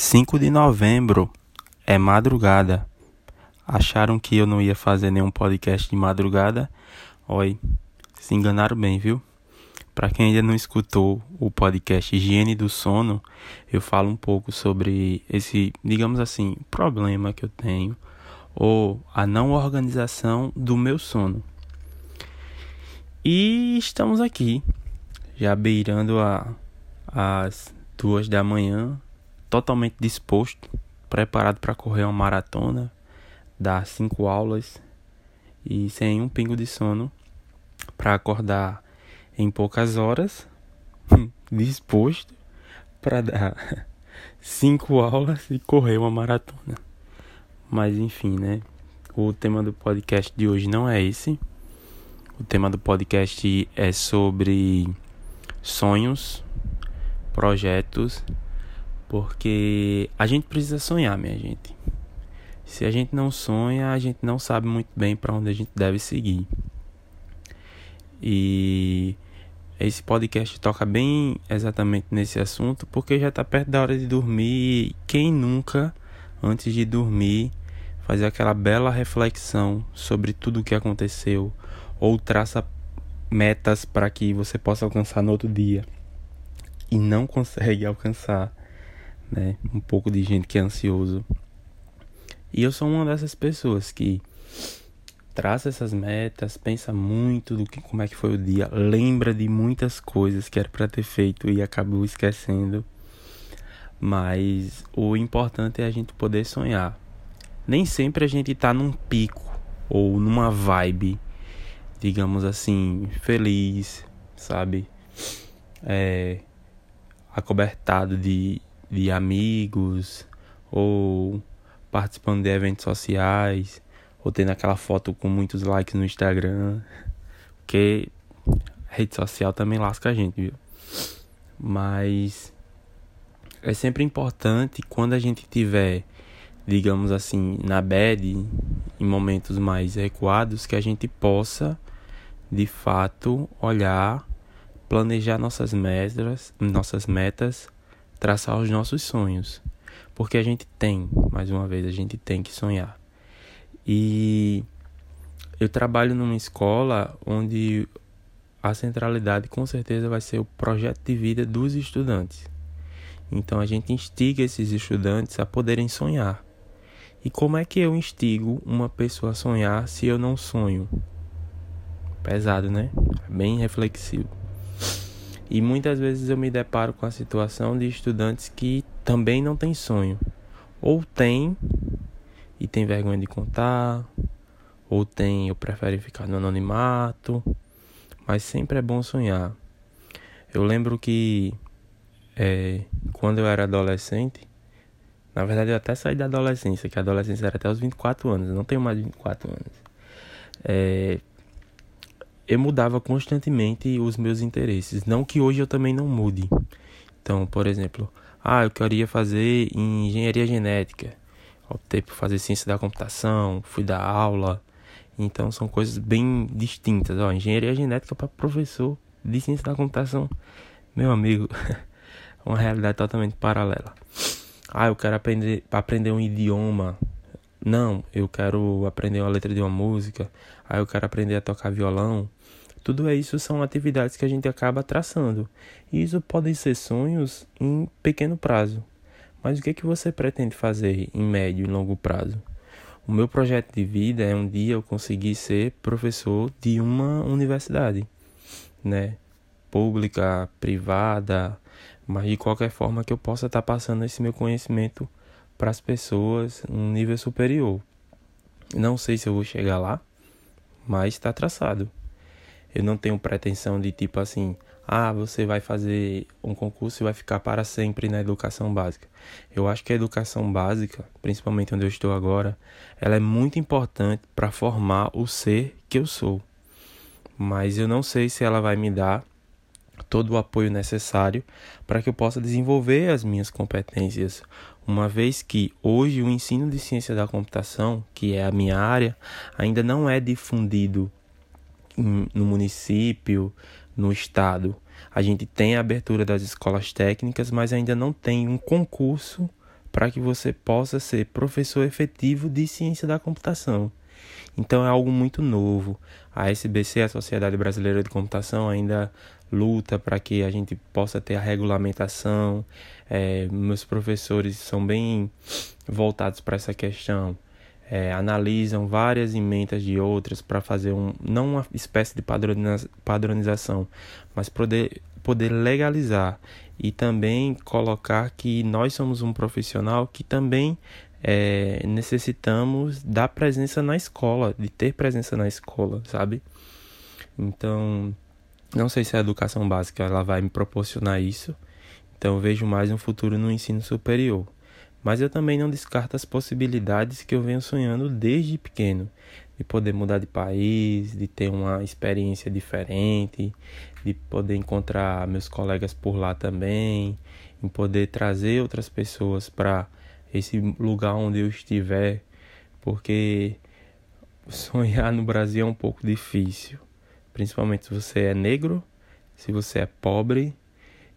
5 de novembro é madrugada. Acharam que eu não ia fazer nenhum podcast de madrugada? Oi, se enganaram bem, viu? Para quem ainda não escutou o podcast Higiene do Sono, eu falo um pouco sobre esse, digamos assim, problema que eu tenho ou a não organização do meu sono. E estamos aqui, já beirando a, as duas da manhã, totalmente disposto, preparado para correr uma maratona, dar cinco aulas e sem um pingo de sono para acordar em poucas horas, disposto para dar cinco aulas e correr uma maratona. Mas enfim, né? O tema do podcast de hoje não é esse. O tema do podcast é sobre sonhos, projetos porque a gente precisa sonhar, minha gente. Se a gente não sonha, a gente não sabe muito bem para onde a gente deve seguir. E esse podcast toca bem exatamente nesse assunto, porque já está perto da hora de dormir. E quem nunca, antes de dormir, fazer aquela bela reflexão sobre tudo o que aconteceu, ou traça metas para que você possa alcançar no outro dia e não consegue alcançar né? Um pouco de gente que é ansioso. E eu sou uma dessas pessoas que traça essas metas, pensa muito do que como é que foi o dia, lembra de muitas coisas que era para ter feito e acabou esquecendo. Mas o importante é a gente poder sonhar. Nem sempre a gente tá num pico ou numa vibe, digamos assim, feliz, sabe? É, acobertado de de amigos ou participando de eventos sociais ou tendo aquela foto com muitos likes no Instagram, porque rede social também lasca a gente, viu? Mas é sempre importante quando a gente tiver, digamos assim, na bed, em momentos mais recuados, que a gente possa de fato olhar, planejar nossas metas, nossas metas traçar os nossos sonhos. Porque a gente tem, mais uma vez, a gente tem que sonhar. E eu trabalho numa escola onde a centralidade com certeza vai ser o projeto de vida dos estudantes. Então a gente instiga esses estudantes a poderem sonhar. E como é que eu instigo uma pessoa a sonhar se eu não sonho? Pesado, né? Bem reflexivo. E muitas vezes eu me deparo com a situação de estudantes que também não têm sonho. Ou tem e tem vergonha de contar, ou tem ou prefere ficar no anonimato, mas sempre é bom sonhar. Eu lembro que é, quando eu era adolescente, na verdade eu até saí da adolescência, que a adolescência era até os 24 anos, eu não tenho mais de 24 anos. É, eu mudava constantemente os meus interesses. Não que hoje eu também não mude. Então, por exemplo, ah, eu queria fazer engenharia genética. Optei por fazer ciência da computação, fui dar aula. Então são coisas bem distintas. Ó, engenharia genética para professor de ciência da computação. Meu amigo, uma realidade totalmente paralela. Ah, eu quero aprender aprender um idioma. Não, eu quero aprender uma letra de uma música. Ah, eu quero aprender a tocar violão. Tudo isso são atividades que a gente acaba traçando. E isso podem ser sonhos em pequeno prazo. Mas o que, é que você pretende fazer em médio e longo prazo? O meu projeto de vida é um dia eu conseguir ser professor de uma universidade, né? Pública, privada, mas de qualquer forma que eu possa estar passando esse meu conhecimento para as pessoas um nível superior. Não sei se eu vou chegar lá, mas está traçado. Eu não tenho pretensão de tipo assim, ah, você vai fazer um concurso e vai ficar para sempre na educação básica. Eu acho que a educação básica, principalmente onde eu estou agora, ela é muito importante para formar o ser que eu sou. Mas eu não sei se ela vai me dar todo o apoio necessário para que eu possa desenvolver as minhas competências, uma vez que hoje o ensino de ciência da computação, que é a minha área, ainda não é difundido no município, no estado. A gente tem a abertura das escolas técnicas, mas ainda não tem um concurso para que você possa ser professor efetivo de ciência da computação. Então é algo muito novo. A SBC, a Sociedade Brasileira de Computação, ainda luta para que a gente possa ter a regulamentação. É, meus professores são bem voltados para essa questão. É, analisam várias emendas de outras para fazer um, não uma espécie de padronização, mas poder, poder legalizar e também colocar que nós somos um profissional que também é, necessitamos da presença na escola, de ter presença na escola, sabe? Então, não sei se a educação básica ela vai me proporcionar isso. Então, vejo mais um futuro no ensino superior. Mas eu também não descarto as possibilidades que eu venho sonhando desde pequeno, de poder mudar de país, de ter uma experiência diferente, de poder encontrar meus colegas por lá também, em poder trazer outras pessoas para esse lugar onde eu estiver, porque sonhar no Brasil é um pouco difícil, principalmente se você é negro, se você é pobre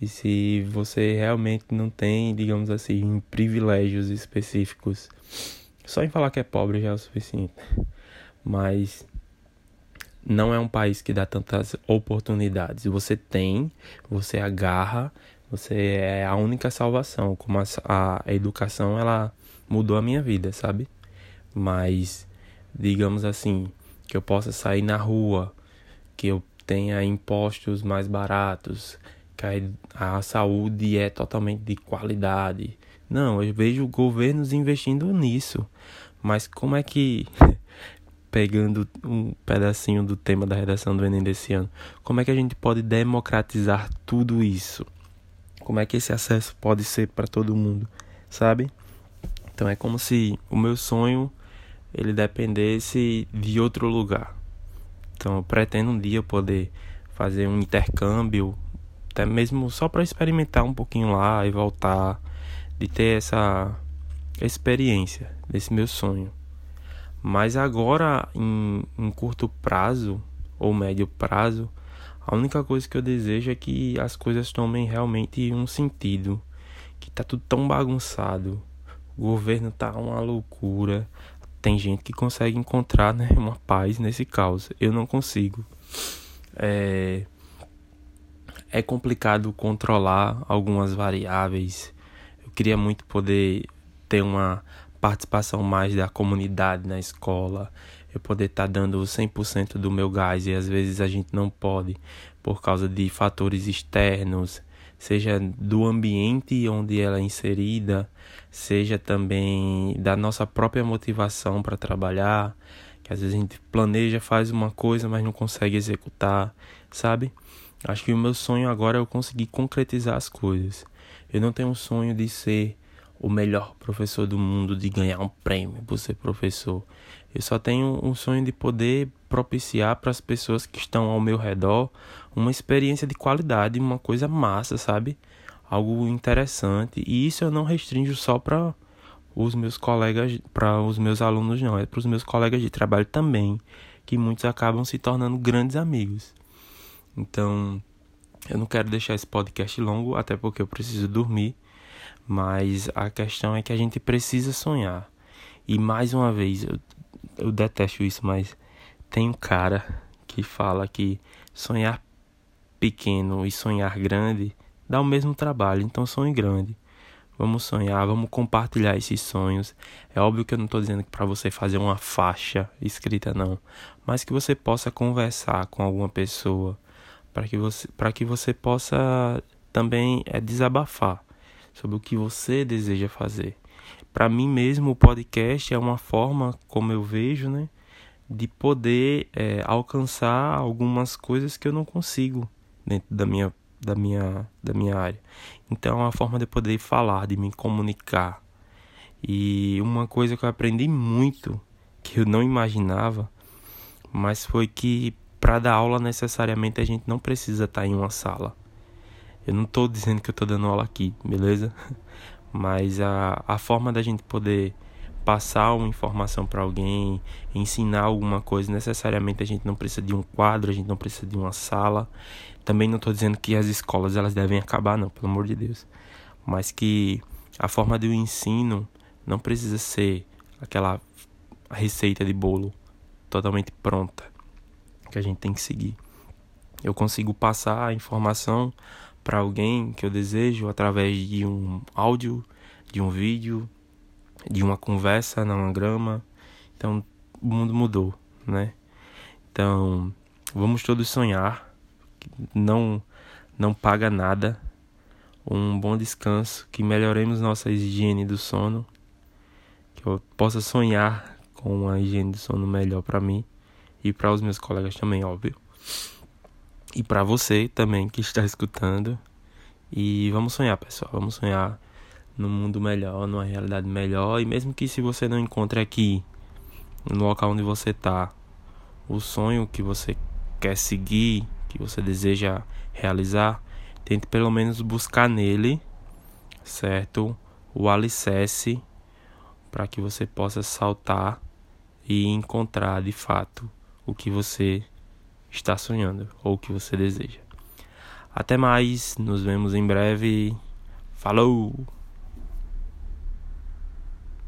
e se você realmente não tem, digamos assim, privilégios específicos. Só em falar que é pobre já é o suficiente. Mas não é um país que dá tantas oportunidades. Você tem, você agarra você é a única salvação. Como a, a, educação, ela mudou a minha vida, sabe? Mas, digamos assim, que eu possa sair na rua, que eu tenha impostos mais baratos, que a, a saúde é totalmente de qualidade. Não, eu vejo governos investindo nisso. Mas como é que pegando um pedacinho do tema da redação do Enem desse ano. Como é que a gente pode democratizar tudo isso? Como é que esse acesso pode ser para todo mundo, sabe? Então é como se o meu sonho ele dependesse de outro lugar. Então eu pretendo um dia poder fazer um intercâmbio, até mesmo só para experimentar um pouquinho lá e voltar, de ter essa experiência desse meu sonho. Mas agora, em, em curto prazo ou médio prazo, a única coisa que eu desejo é que as coisas tomem realmente um sentido. Que tá tudo tão bagunçado. O governo tá uma loucura. Tem gente que consegue encontrar né, uma paz nesse caos. Eu não consigo. É, é complicado controlar algumas variáveis. Eu queria muito poder ter uma participação mais da comunidade na escola eu poder estar tá dando 100% do meu gás e às vezes a gente não pode por causa de fatores externos, seja do ambiente onde ela é inserida, seja também da nossa própria motivação para trabalhar, que às vezes a gente planeja, faz uma coisa, mas não consegue executar, sabe? Acho que o meu sonho agora é eu conseguir concretizar as coisas. Eu não tenho um sonho de ser o melhor professor do mundo, de ganhar um prêmio por ser professor. Eu só tenho um sonho de poder propiciar para as pessoas que estão ao meu redor uma experiência de qualidade, uma coisa massa, sabe? Algo interessante. E isso eu não restringo só para os meus colegas, para os meus alunos, não. É para os meus colegas de trabalho também, que muitos acabam se tornando grandes amigos. Então, eu não quero deixar esse podcast longo, até porque eu preciso dormir. Mas a questão é que a gente precisa sonhar. E mais uma vez, eu eu detesto isso, mas tem um cara que fala que sonhar pequeno e sonhar grande dá o mesmo trabalho, então sonhe grande. Vamos sonhar, vamos compartilhar esses sonhos. É óbvio que eu não estou dizendo que para você fazer uma faixa escrita não, mas que você possa conversar com alguma pessoa, para que você para que você possa também é desabafar sobre o que você deseja fazer para mim mesmo o podcast é uma forma, como eu vejo, né, de poder é, alcançar algumas coisas que eu não consigo dentro da minha, da minha, da minha área. Então é uma forma de poder falar, de me comunicar. E uma coisa que eu aprendi muito, que eu não imaginava, mas foi que para dar aula necessariamente a gente não precisa estar em uma sala. Eu não estou dizendo que eu estou dando aula aqui, beleza? mas a, a forma da gente poder passar uma informação para alguém, ensinar alguma coisa, necessariamente a gente não precisa de um quadro, a gente não precisa de uma sala. Também não estou dizendo que as escolas elas devem acabar, não, pelo amor de Deus. Mas que a forma do ensino não precisa ser aquela receita de bolo totalmente pronta que a gente tem que seguir. Eu consigo passar a informação para alguém que eu desejo através de um áudio, de um vídeo, de uma conversa na grama. Então, o mundo mudou, né? Então, vamos todos sonhar. Não não paga nada. Um bom descanso, que melhoremos nossa higiene do sono, que eu possa sonhar com uma higiene do sono melhor para mim e para os meus colegas também, óbvio. E para você também que está escutando. E vamos sonhar, pessoal. Vamos sonhar num mundo melhor, numa realidade melhor. E mesmo que se você não encontre aqui, no local onde você está, o sonho que você quer seguir, que você deseja realizar, tente pelo menos buscar nele, certo? O alicerce para que você possa saltar e encontrar de fato o que você está sonhando ou que você deseja. Até mais, nos vemos em breve. Falou!